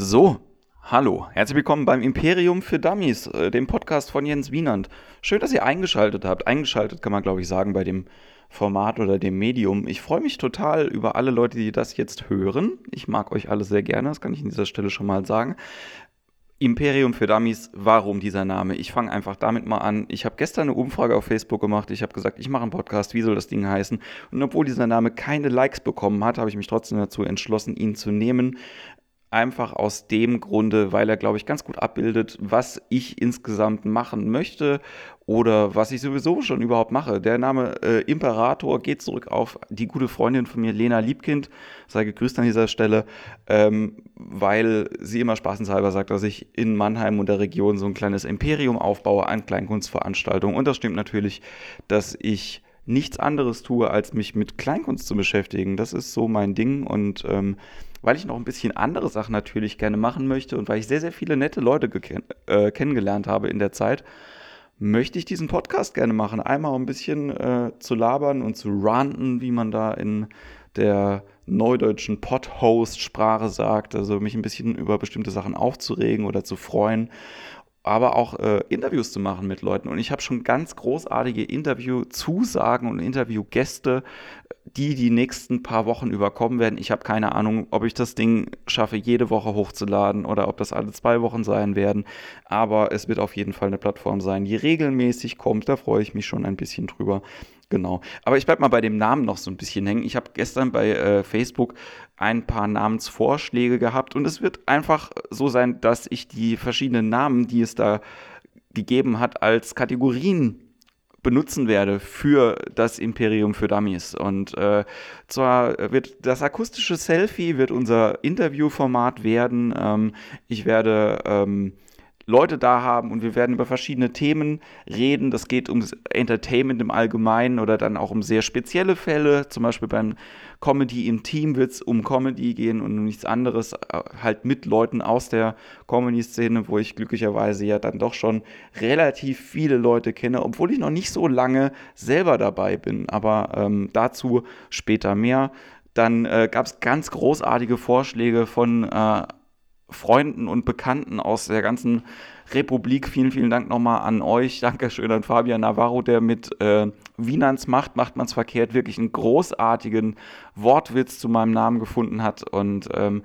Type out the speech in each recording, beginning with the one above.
So, hallo, herzlich willkommen beim Imperium für Dummies, äh, dem Podcast von Jens Wienand. Schön, dass ihr eingeschaltet habt. Eingeschaltet kann man, glaube ich, sagen, bei dem Format oder dem Medium. Ich freue mich total über alle Leute, die das jetzt hören. Ich mag euch alle sehr gerne, das kann ich an dieser Stelle schon mal sagen. Imperium für Dummies, warum dieser Name? Ich fange einfach damit mal an. Ich habe gestern eine Umfrage auf Facebook gemacht. Ich habe gesagt, ich mache einen Podcast, wie soll das Ding heißen? Und obwohl dieser Name keine Likes bekommen hat, habe ich mich trotzdem dazu entschlossen, ihn zu nehmen. Einfach aus dem Grunde, weil er, glaube ich, ganz gut abbildet, was ich insgesamt machen möchte oder was ich sowieso schon überhaupt mache. Der Name äh, Imperator geht zurück auf die gute Freundin von mir, Lena Liebkind. Sei gegrüßt an dieser Stelle, ähm, weil sie immer spaßenshalber sagt, dass ich in Mannheim und der Region so ein kleines Imperium aufbaue an Kleinkunstveranstaltungen. Und das stimmt natürlich, dass ich nichts anderes tue, als mich mit Kleinkunst zu beschäftigen. Das ist so mein Ding und ähm, weil ich noch ein bisschen andere Sachen natürlich gerne machen möchte und weil ich sehr, sehr viele nette Leute äh, kennengelernt habe in der Zeit, möchte ich diesen Podcast gerne machen. Einmal um ein bisschen äh, zu labern und zu ranten, wie man da in der neudeutschen Pod-Host-Sprache sagt, also mich ein bisschen über bestimmte Sachen aufzuregen oder zu freuen aber auch äh, Interviews zu machen mit Leuten. Und ich habe schon ganz großartige Interviewzusagen und Interviewgäste, die die nächsten paar Wochen überkommen werden. Ich habe keine Ahnung, ob ich das Ding schaffe, jede Woche hochzuladen oder ob das alle zwei Wochen sein werden. Aber es wird auf jeden Fall eine Plattform sein, die regelmäßig kommt. Da freue ich mich schon ein bisschen drüber. Genau. Aber ich bleibe mal bei dem Namen noch so ein bisschen hängen. Ich habe gestern bei äh, Facebook ein paar Namensvorschläge gehabt und es wird einfach so sein, dass ich die verschiedenen Namen, die es da gegeben hat, als Kategorien benutzen werde für das Imperium für Dummies. Und äh, zwar wird das akustische Selfie wird unser Interviewformat werden. Ähm, ich werde ähm, Leute da haben und wir werden über verschiedene Themen reden. Das geht ums Entertainment im Allgemeinen oder dann auch um sehr spezielle Fälle. Zum Beispiel beim Comedy im Team wird es um Comedy gehen und um nichts anderes. Äh, halt mit Leuten aus der Comedy-Szene, wo ich glücklicherweise ja dann doch schon relativ viele Leute kenne, obwohl ich noch nicht so lange selber dabei bin. Aber ähm, dazu später mehr. Dann äh, gab es ganz großartige Vorschläge von äh, Freunden und Bekannten aus der ganzen Republik. Vielen, vielen Dank nochmal an euch. Dankeschön an Fabian Navarro, der mit äh, Wienans Macht, macht man's verkehrt, wirklich einen großartigen Wortwitz zu meinem Namen gefunden hat. Und ähm,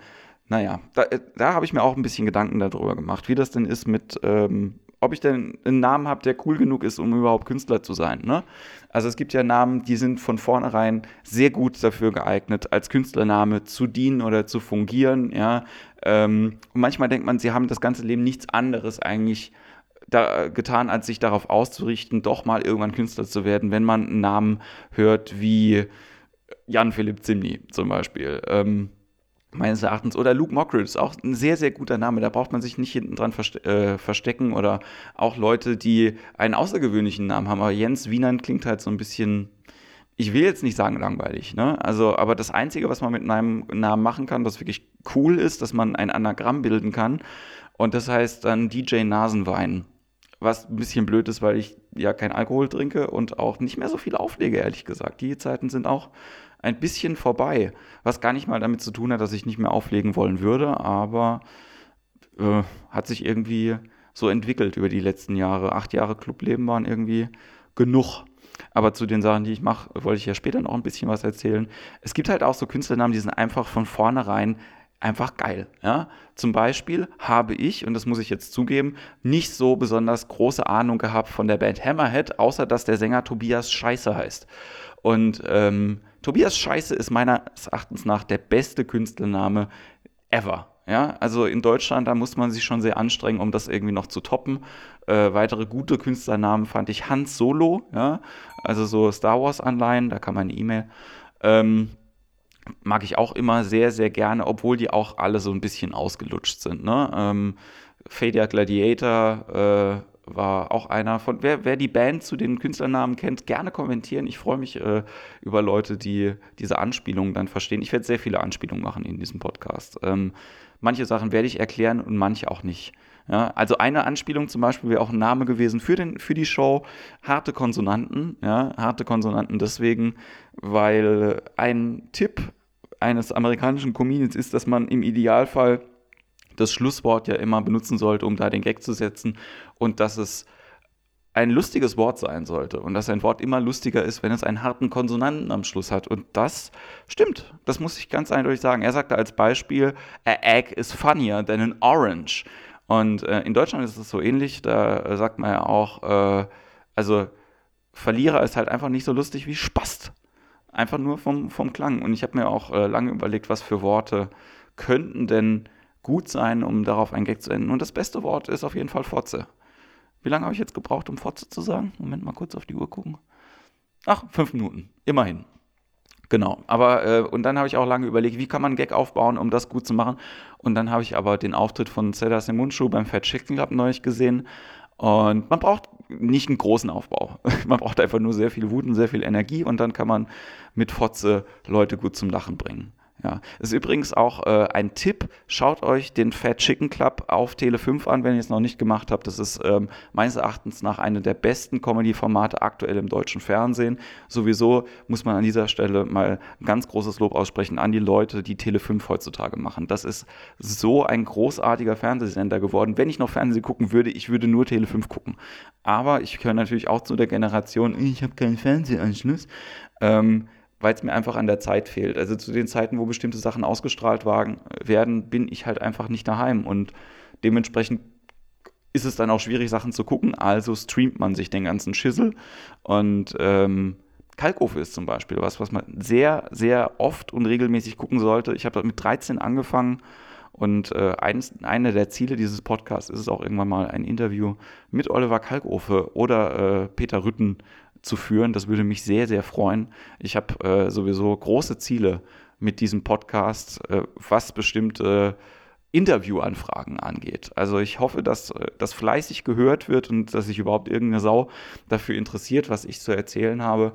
naja, da, äh, da habe ich mir auch ein bisschen Gedanken darüber gemacht, wie das denn ist mit ähm, ob ich denn einen Namen habe, der cool genug ist, um überhaupt Künstler zu sein. Ne? Also es gibt ja Namen, die sind von vornherein sehr gut dafür geeignet, als Künstlername zu dienen oder zu fungieren. Ja? Ähm, und manchmal denkt man, sie haben das ganze Leben nichts anderes eigentlich da, getan, als sich darauf auszurichten, doch mal irgendwann Künstler zu werden, wenn man einen Namen hört wie Jan Philipp Zimny zum Beispiel. Ähm, meines Erachtens. Oder Luke Mockridge ist auch ein sehr, sehr guter Name. Da braucht man sich nicht hinten dran verste äh, verstecken. Oder auch Leute, die einen außergewöhnlichen Namen haben. Aber Jens Wienand klingt halt so ein bisschen, ich will jetzt nicht sagen langweilig, ne? Also, aber das Einzige, was man mit einem Namen machen kann, was wirklich cool ist, dass man ein Anagramm bilden kann. Und das heißt dann DJ Nasenwein. Was ein bisschen blöd ist, weil ich ja kein Alkohol trinke und auch nicht mehr so viel auflege, ehrlich gesagt. Die Zeiten sind auch ein bisschen vorbei. Was gar nicht mal damit zu tun hat, dass ich nicht mehr auflegen wollen würde, aber äh, hat sich irgendwie so entwickelt über die letzten Jahre. Acht Jahre Clubleben waren irgendwie genug. Aber zu den Sachen, die ich mache, wollte ich ja später noch ein bisschen was erzählen. Es gibt halt auch so Künstlernamen, die sind einfach von vornherein einfach geil. Ja? Zum Beispiel habe ich, und das muss ich jetzt zugeben, nicht so besonders große Ahnung gehabt von der Band Hammerhead, außer dass der Sänger Tobias Scheiße heißt. Und ähm, Tobias Scheiße ist meines Erachtens nach der beste Künstlername ever. Ja, also in Deutschland, da muss man sich schon sehr anstrengen, um das irgendwie noch zu toppen. Äh, weitere gute Künstlernamen fand ich Hans Solo, ja, also so Star Wars Anleihen, da kam eine E-Mail. Ähm, mag ich auch immer sehr, sehr gerne, obwohl die auch alle so ein bisschen ausgelutscht sind. Ne? Ähm, Fadia Gladiator, äh, war auch einer von, wer, wer die Band zu den Künstlernamen kennt, gerne kommentieren. Ich freue mich äh, über Leute, die diese Anspielungen dann verstehen. Ich werde sehr viele Anspielungen machen in diesem Podcast. Ähm, manche Sachen werde ich erklären und manche auch nicht. Ja, also eine Anspielung zum Beispiel wäre auch ein Name gewesen für, den, für die Show, harte Konsonanten. Ja, harte Konsonanten deswegen, weil ein Tipp eines amerikanischen Comedians ist, dass man im Idealfall das Schlusswort ja immer benutzen sollte, um da den Gag zu setzen und dass es ein lustiges Wort sein sollte und dass ein Wort immer lustiger ist, wenn es einen harten Konsonanten am Schluss hat. Und das stimmt. Das muss ich ganz eindeutig sagen. Er sagte als Beispiel, a egg is funnier than an orange. Und äh, in Deutschland ist es so ähnlich. Da äh, sagt man ja auch, äh, also Verlierer ist halt einfach nicht so lustig wie Spast. Einfach nur vom, vom Klang. Und ich habe mir auch äh, lange überlegt, was für Worte könnten denn gut sein, um darauf ein Gag zu enden. Und das beste Wort ist auf jeden Fall Fotze. Wie lange habe ich jetzt gebraucht, um Fotze zu sagen? Moment mal kurz auf die Uhr gucken. Ach, fünf Minuten. Immerhin. Genau. Aber, äh, und dann habe ich auch lange überlegt, wie kann man einen Gag aufbauen, um das gut zu machen. Und dann habe ich aber den Auftritt von Seda Semunchu beim Fat Chicken Club neulich gesehen. Und man braucht nicht einen großen Aufbau. Man braucht einfach nur sehr viel Wut und sehr viel Energie und dann kann man mit Fotze Leute gut zum Lachen bringen. Ja, ist übrigens auch äh, ein Tipp. Schaut euch den Fat Chicken Club auf Tele 5 an, wenn ihr es noch nicht gemacht habt. Das ist ähm, meines Erachtens nach eine der besten Comedy-Formate aktuell im deutschen Fernsehen. Sowieso muss man an dieser Stelle mal ein ganz großes Lob aussprechen an die Leute, die Tele 5 heutzutage machen. Das ist so ein großartiger Fernsehsender geworden. Wenn ich noch Fernsehen gucken würde, ich würde nur Tele 5 gucken. Aber ich gehöre natürlich auch zu der Generation, ich habe keinen Fernsehanschluss. Ähm, weil es mir einfach an der Zeit fehlt. Also zu den Zeiten, wo bestimmte Sachen ausgestrahlt werden, bin ich halt einfach nicht daheim und dementsprechend ist es dann auch schwierig, Sachen zu gucken. Also streamt man sich den ganzen Schissel und ähm, Kalkofe ist zum Beispiel was, was man sehr, sehr oft und regelmäßig gucken sollte. Ich habe mit 13 angefangen und äh, eins, eine der Ziele dieses Podcasts ist es auch irgendwann mal ein Interview mit Oliver Kalkofe oder äh, Peter Rütten zu führen. Das würde mich sehr, sehr freuen. Ich habe äh, sowieso große Ziele mit diesem Podcast, äh, was bestimmte Interviewanfragen angeht. Also ich hoffe, dass äh, das fleißig gehört wird und dass sich überhaupt irgendeine Sau dafür interessiert, was ich zu erzählen habe.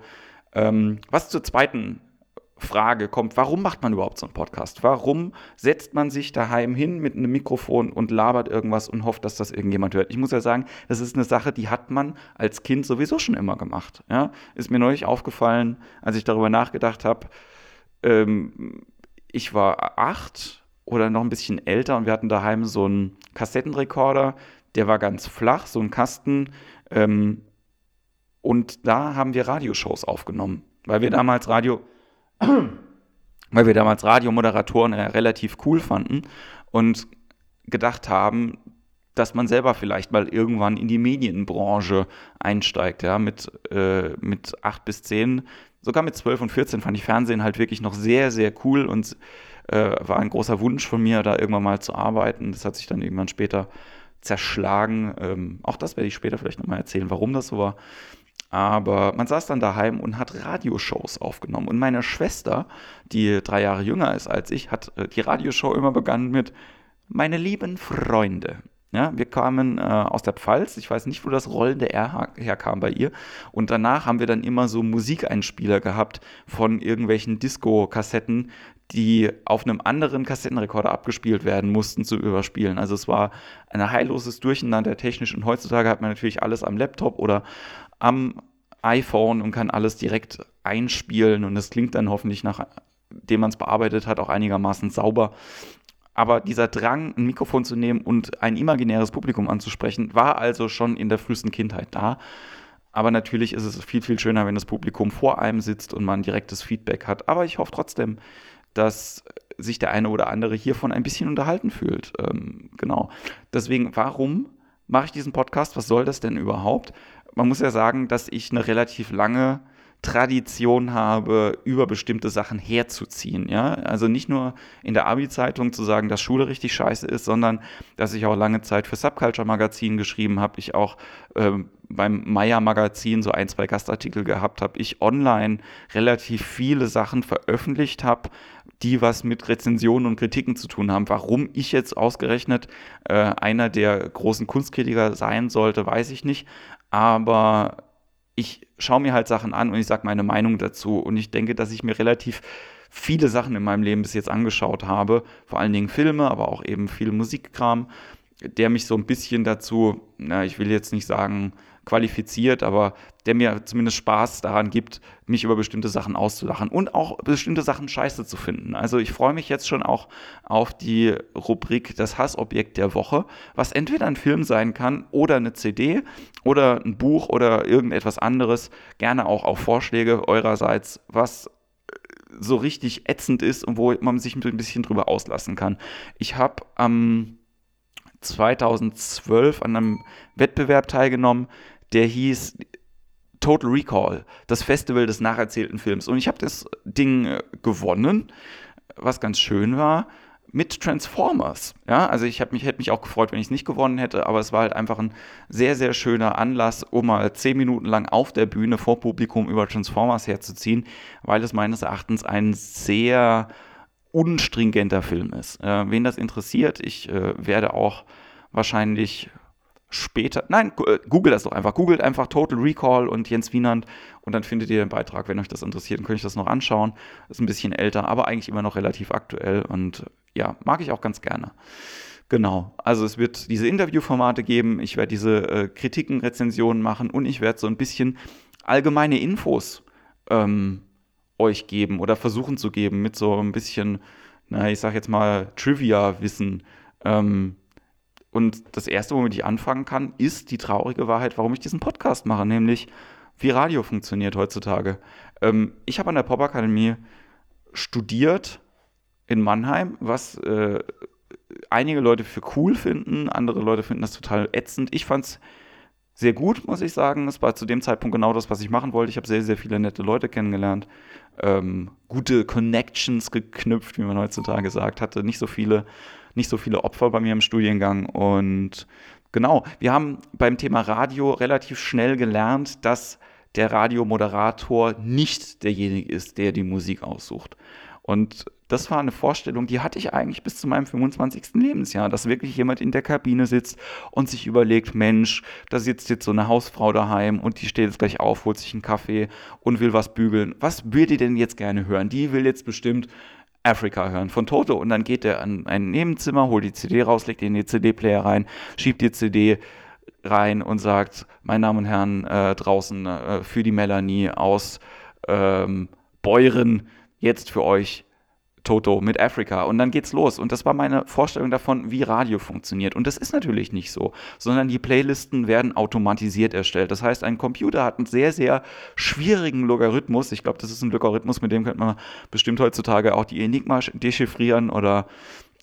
Ähm, was zur zweiten Frage kommt, warum macht man überhaupt so einen Podcast? Warum setzt man sich daheim hin mit einem Mikrofon und labert irgendwas und hofft, dass das irgendjemand hört? Ich muss ja sagen, das ist eine Sache, die hat man als Kind sowieso schon immer gemacht. Ja? Ist mir neulich aufgefallen, als ich darüber nachgedacht habe. Ähm, ich war acht oder noch ein bisschen älter und wir hatten daheim so einen Kassettenrekorder, der war ganz flach, so ein Kasten. Ähm, und da haben wir Radioshows aufgenommen, weil wir damals Radio weil wir damals Radiomoderatoren relativ cool fanden und gedacht haben, dass man selber vielleicht mal irgendwann in die Medienbranche einsteigt, ja, mit, äh, mit 8 bis 10, sogar mit 12 und 14 fand ich Fernsehen halt wirklich noch sehr, sehr cool und äh, war ein großer Wunsch von mir, da irgendwann mal zu arbeiten. Das hat sich dann irgendwann später zerschlagen. Ähm, auch das werde ich später vielleicht nochmal erzählen, warum das so war. Aber man saß dann daheim und hat Radioshows aufgenommen. Und meine Schwester, die drei Jahre jünger ist als ich, hat äh, die Radioshow immer begann mit Meine lieben Freunde. Ja, wir kamen äh, aus der Pfalz. Ich weiß nicht, wo das rollende R herkam bei ihr. Und danach haben wir dann immer so Musikeinspieler gehabt von irgendwelchen Disco-Kassetten, die auf einem anderen Kassettenrekorder abgespielt werden mussten zu überspielen. Also es war ein heilloses Durcheinander technisch und heutzutage hat man natürlich alles am Laptop oder am iPhone und kann alles direkt einspielen und es klingt dann hoffentlich nachdem man es bearbeitet hat auch einigermaßen sauber. Aber dieser Drang, ein Mikrofon zu nehmen und ein imaginäres Publikum anzusprechen, war also schon in der frühesten Kindheit da. Aber natürlich ist es viel, viel schöner, wenn das Publikum vor einem sitzt und man direktes Feedback hat. Aber ich hoffe trotzdem, dass sich der eine oder andere hiervon ein bisschen unterhalten fühlt. Ähm, genau. Deswegen, warum mache ich diesen Podcast? Was soll das denn überhaupt? Man muss ja sagen, dass ich eine relativ lange Tradition habe, über bestimmte Sachen herzuziehen. Ja? Also nicht nur in der Abi-Zeitung zu sagen, dass Schule richtig scheiße ist, sondern dass ich auch lange Zeit für Subculture-Magazin geschrieben habe, ich auch äh, beim Meier-Magazin so ein, zwei Gastartikel gehabt habe, ich online relativ viele Sachen veröffentlicht habe, die was mit Rezensionen und Kritiken zu tun haben. Warum ich jetzt ausgerechnet äh, einer der großen Kunstkritiker sein sollte, weiß ich nicht. Aber ich schaue mir halt Sachen an und ich sage meine Meinung dazu. Und ich denke, dass ich mir relativ viele Sachen in meinem Leben bis jetzt angeschaut habe. Vor allen Dingen Filme, aber auch eben viel Musikkram, der mich so ein bisschen dazu, na, ich will jetzt nicht sagen, qualifiziert, aber der mir zumindest Spaß daran gibt, mich über bestimmte Sachen auszulachen und auch bestimmte Sachen scheiße zu finden. Also ich freue mich jetzt schon auch auf die Rubrik Das Hassobjekt der Woche, was entweder ein Film sein kann oder eine CD oder ein Buch oder irgendetwas anderes. Gerne auch auf Vorschläge eurerseits, was so richtig ätzend ist und wo man sich ein bisschen drüber auslassen kann. Ich habe am 2012 an einem Wettbewerb teilgenommen, der hieß Total Recall, das Festival des nacherzählten Films. Und ich habe das Ding äh, gewonnen, was ganz schön war, mit Transformers. Ja, also ich mich, hätte mich auch gefreut, wenn ich es nicht gewonnen hätte, aber es war halt einfach ein sehr, sehr schöner Anlass, um mal zehn Minuten lang auf der Bühne vor Publikum über Transformers herzuziehen, weil es meines Erachtens ein sehr unstringenter Film ist. Äh, wen das interessiert, ich äh, werde auch wahrscheinlich später, nein, äh, google das doch einfach. Googelt einfach Total Recall und Jens Wienand und dann findet ihr den Beitrag. Wenn euch das interessiert, dann könnt ihr das noch anschauen. Ist ein bisschen älter, aber eigentlich immer noch relativ aktuell und ja, mag ich auch ganz gerne. Genau, also es wird diese Interviewformate geben, ich werde diese äh, Kritiken, Rezensionen machen und ich werde so ein bisschen allgemeine Infos ähm, euch geben oder versuchen zu geben mit so ein bisschen, na, ich sag jetzt mal, Trivia-Wissen. Ähm, und das Erste, womit ich anfangen kann, ist die traurige Wahrheit, warum ich diesen Podcast mache, nämlich wie Radio funktioniert heutzutage. Ähm, ich habe an der Popakademie studiert in Mannheim, was äh, einige Leute für cool finden, andere Leute finden das total ätzend. Ich fand es sehr gut, muss ich sagen. Es war zu dem Zeitpunkt genau das, was ich machen wollte. Ich habe sehr, sehr viele nette Leute kennengelernt, ähm, gute Connections geknüpft, wie man heutzutage sagt, hatte nicht so viele nicht so viele Opfer bei mir im Studiengang. Und genau, wir haben beim Thema Radio relativ schnell gelernt, dass der Radiomoderator nicht derjenige ist, der die Musik aussucht. Und das war eine Vorstellung, die hatte ich eigentlich bis zu meinem 25. Lebensjahr, dass wirklich jemand in der Kabine sitzt und sich überlegt, Mensch, da sitzt jetzt so eine Hausfrau daheim und die steht jetzt gleich auf, holt sich einen Kaffee und will was bügeln. Was will die denn jetzt gerne hören? Die will jetzt bestimmt Africa hören von Toto. Und dann geht er an ein Nebenzimmer, holt die CD raus, legt die in den CD-Player rein, schiebt die CD rein und sagt, meine Damen und Herren, äh, draußen äh, für die Melanie aus ähm, Beuren, jetzt für euch Toto mit Africa und dann geht's los. Und das war meine Vorstellung davon, wie Radio funktioniert. Und das ist natürlich nicht so, sondern die Playlisten werden automatisiert erstellt. Das heißt, ein Computer hat einen sehr, sehr schwierigen Logarithmus. Ich glaube, das ist ein Logarithmus, mit dem könnte man bestimmt heutzutage auch die Enigma dechiffrieren oder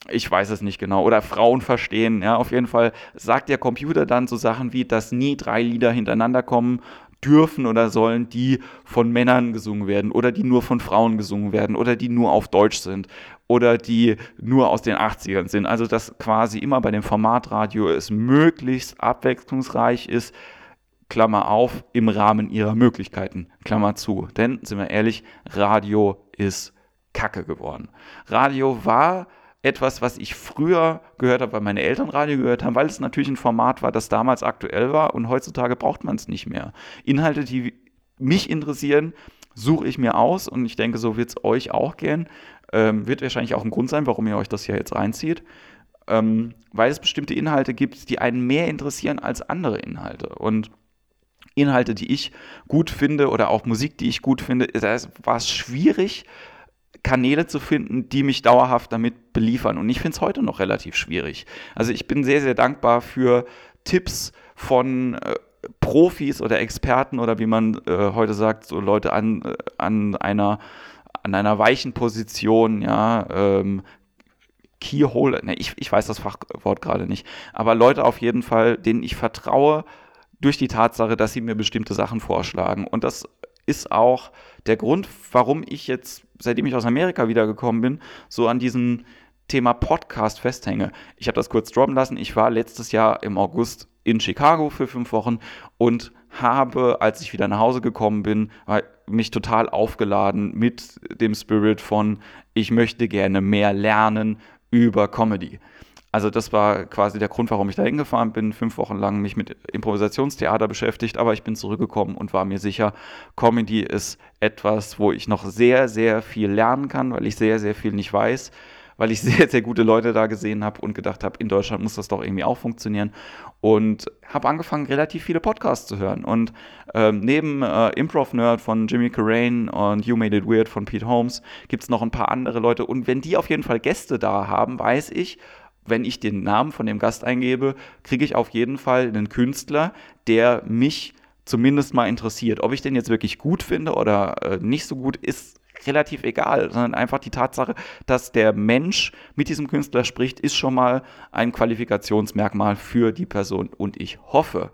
ich weiß es nicht genau, oder Frauen verstehen. Ja, auf jeden Fall sagt der Computer dann so Sachen wie, dass nie drei Lieder hintereinander kommen dürfen oder sollen, die von Männern gesungen werden oder die nur von Frauen gesungen werden oder die nur auf Deutsch sind oder die nur aus den 80ern sind. Also dass quasi immer bei dem Formatradio es möglichst abwechslungsreich ist, Klammer auf, im Rahmen ihrer Möglichkeiten, Klammer zu. Denn, sind wir ehrlich, Radio ist Kacke geworden. Radio war etwas, was ich früher gehört habe, weil meine Eltern Radio gehört haben, weil es natürlich ein Format war, das damals aktuell war und heutzutage braucht man es nicht mehr. Inhalte, die mich interessieren, suche ich mir aus und ich denke, so wird es euch auch gehen. Ähm, wird wahrscheinlich auch ein Grund sein, warum ihr euch das hier jetzt reinzieht. Ähm, weil es bestimmte Inhalte gibt, die einen mehr interessieren als andere Inhalte. Und Inhalte, die ich gut finde oder auch Musik, die ich gut finde, da war es schwierig, Kanäle zu finden, die mich dauerhaft damit beliefern. Und ich finde es heute noch relativ schwierig. Also ich bin sehr, sehr dankbar für Tipps von äh, Profis oder Experten oder wie man äh, heute sagt, so Leute an, äh, an einer an einer weichen Position, ja, ähm, Keyhole, ne, ich, ich weiß das Fachwort gerade nicht, aber Leute auf jeden Fall, denen ich vertraue, durch die Tatsache, dass sie mir bestimmte Sachen vorschlagen. Und das ist auch der Grund, warum ich jetzt, seitdem ich aus Amerika wiedergekommen bin, so an diesem Thema Podcast festhänge. Ich habe das kurz droppen lassen. Ich war letztes Jahr im August in Chicago für fünf Wochen und habe, als ich wieder nach Hause gekommen bin, mich total aufgeladen mit dem Spirit von, ich möchte gerne mehr lernen über Comedy. Also das war quasi der Grund, warum ich da hingefahren bin, fünf Wochen lang mich mit Improvisationstheater beschäftigt, aber ich bin zurückgekommen und war mir sicher, Comedy ist etwas, wo ich noch sehr, sehr viel lernen kann, weil ich sehr, sehr viel nicht weiß. weil ich sehr, sehr gute Leute da gesehen habe und gedacht habe, in Deutschland muss das doch irgendwie auch funktionieren. Und habe angefangen, relativ viele Podcasts zu hören. Und ähm, neben äh, Improv Nerd von Jimmy Carrane und You Made It Weird von Pete Holmes gibt es noch ein paar andere Leute. Und wenn die auf jeden Fall Gäste da haben, weiß ich, wenn ich den Namen von dem Gast eingebe, kriege ich auf jeden Fall einen Künstler, der mich zumindest mal interessiert. Ob ich den jetzt wirklich gut finde oder äh, nicht so gut, ist relativ egal, sondern einfach die Tatsache, dass der Mensch mit diesem Künstler spricht, ist schon mal ein Qualifikationsmerkmal für die Person. Und ich hoffe,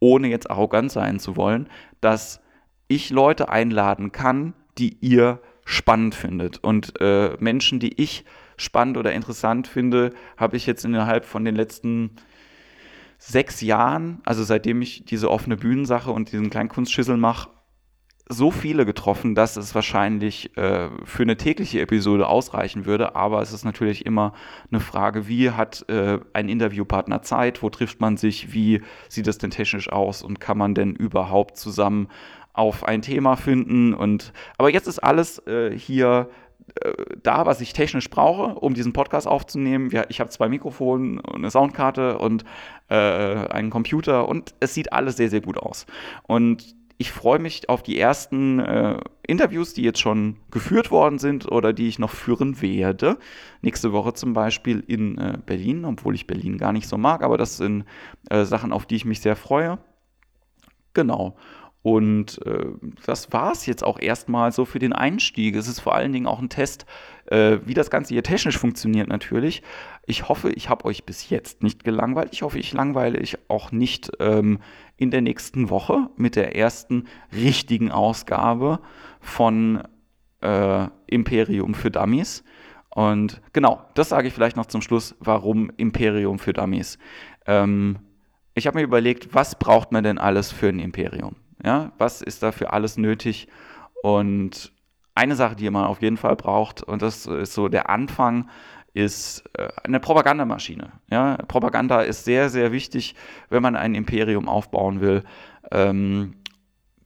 ohne jetzt arrogant sein zu wollen, dass ich Leute einladen kann, die ihr spannend findet. Und äh, Menschen, die ich spannend oder interessant finde, habe ich jetzt innerhalb von den letzten sechs Jahren, also seitdem ich diese offene Bühnensache und diesen kleinen Kunstschüssel mache, so viele getroffen, dass es wahrscheinlich äh, für eine tägliche Episode ausreichen würde. Aber es ist natürlich immer eine Frage, wie hat äh, ein Interviewpartner Zeit, wo trifft man sich, wie sieht es denn technisch aus und kann man denn überhaupt zusammen auf ein Thema finden. Und aber jetzt ist alles äh, hier da, was ich technisch brauche, um diesen Podcast aufzunehmen. Ich habe zwei Mikrofone, eine Soundkarte und äh, einen Computer und es sieht alles sehr, sehr gut aus. Und ich freue mich auf die ersten äh, Interviews, die jetzt schon geführt worden sind oder die ich noch führen werde. Nächste Woche zum Beispiel in äh, Berlin, obwohl ich Berlin gar nicht so mag, aber das sind äh, Sachen, auf die ich mich sehr freue. Genau. Und äh, das war es jetzt auch erstmal so für den Einstieg. Es ist vor allen Dingen auch ein Test, äh, wie das Ganze hier technisch funktioniert natürlich. Ich hoffe, ich habe euch bis jetzt nicht gelangweilt. Ich hoffe, ich langweile euch auch nicht ähm, in der nächsten Woche mit der ersten richtigen Ausgabe von äh, Imperium für Dummies. Und genau, das sage ich vielleicht noch zum Schluss, warum Imperium für Dummies. Ähm, ich habe mir überlegt, was braucht man denn alles für ein Imperium? Ja, was ist dafür alles nötig? Und eine Sache, die man auf jeden Fall braucht, und das ist so der Anfang, ist äh, eine Propagandamaschine. Ja, Propaganda ist sehr, sehr wichtig, wenn man ein Imperium aufbauen will. Ähm,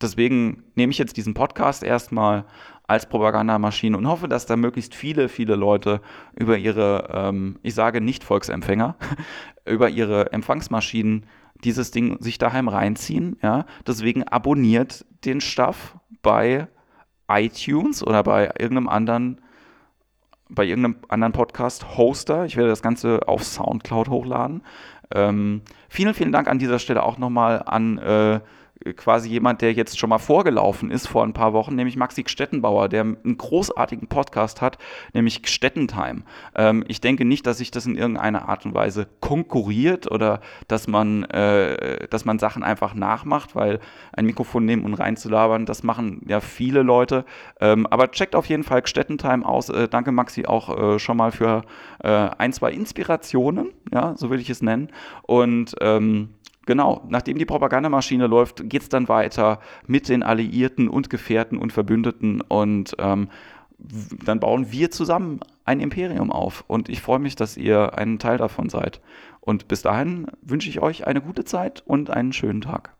deswegen nehme ich jetzt diesen Podcast erstmal als Propagandamaschine und hoffe, dass da möglichst viele, viele Leute über ihre, ähm, ich sage nicht Volksempfänger, über ihre Empfangsmaschinen dieses Ding sich daheim reinziehen. Ja? Deswegen abonniert den Stuff bei iTunes oder bei irgendeinem anderen bei irgendeinem anderen Podcast-Hoster. Ich werde das Ganze auf Soundcloud hochladen. Ähm, vielen, vielen Dank an dieser Stelle auch nochmal an äh, quasi jemand, der jetzt schon mal vorgelaufen ist vor ein paar Wochen, nämlich Maxi Stettenbauer, der einen großartigen Podcast hat, nämlich Stettentime. Ähm, ich denke nicht, dass sich das in irgendeiner Art und Weise konkurriert oder dass man, äh, dass man Sachen einfach nachmacht, weil ein Mikrofon nehmen und reinzulabern, das machen ja viele Leute. Ähm, aber checkt auf jeden Fall Stettentime aus. Äh, danke Maxi auch äh, schon mal für äh, ein, zwei Inspirationen, ja, so will ich es nennen. Und ähm, Genau, nachdem die Propagandamaschine läuft, geht es dann weiter mit den Alliierten und Gefährten und Verbündeten und ähm, dann bauen wir zusammen ein Imperium auf. Und ich freue mich, dass ihr ein Teil davon seid. Und bis dahin wünsche ich euch eine gute Zeit und einen schönen Tag.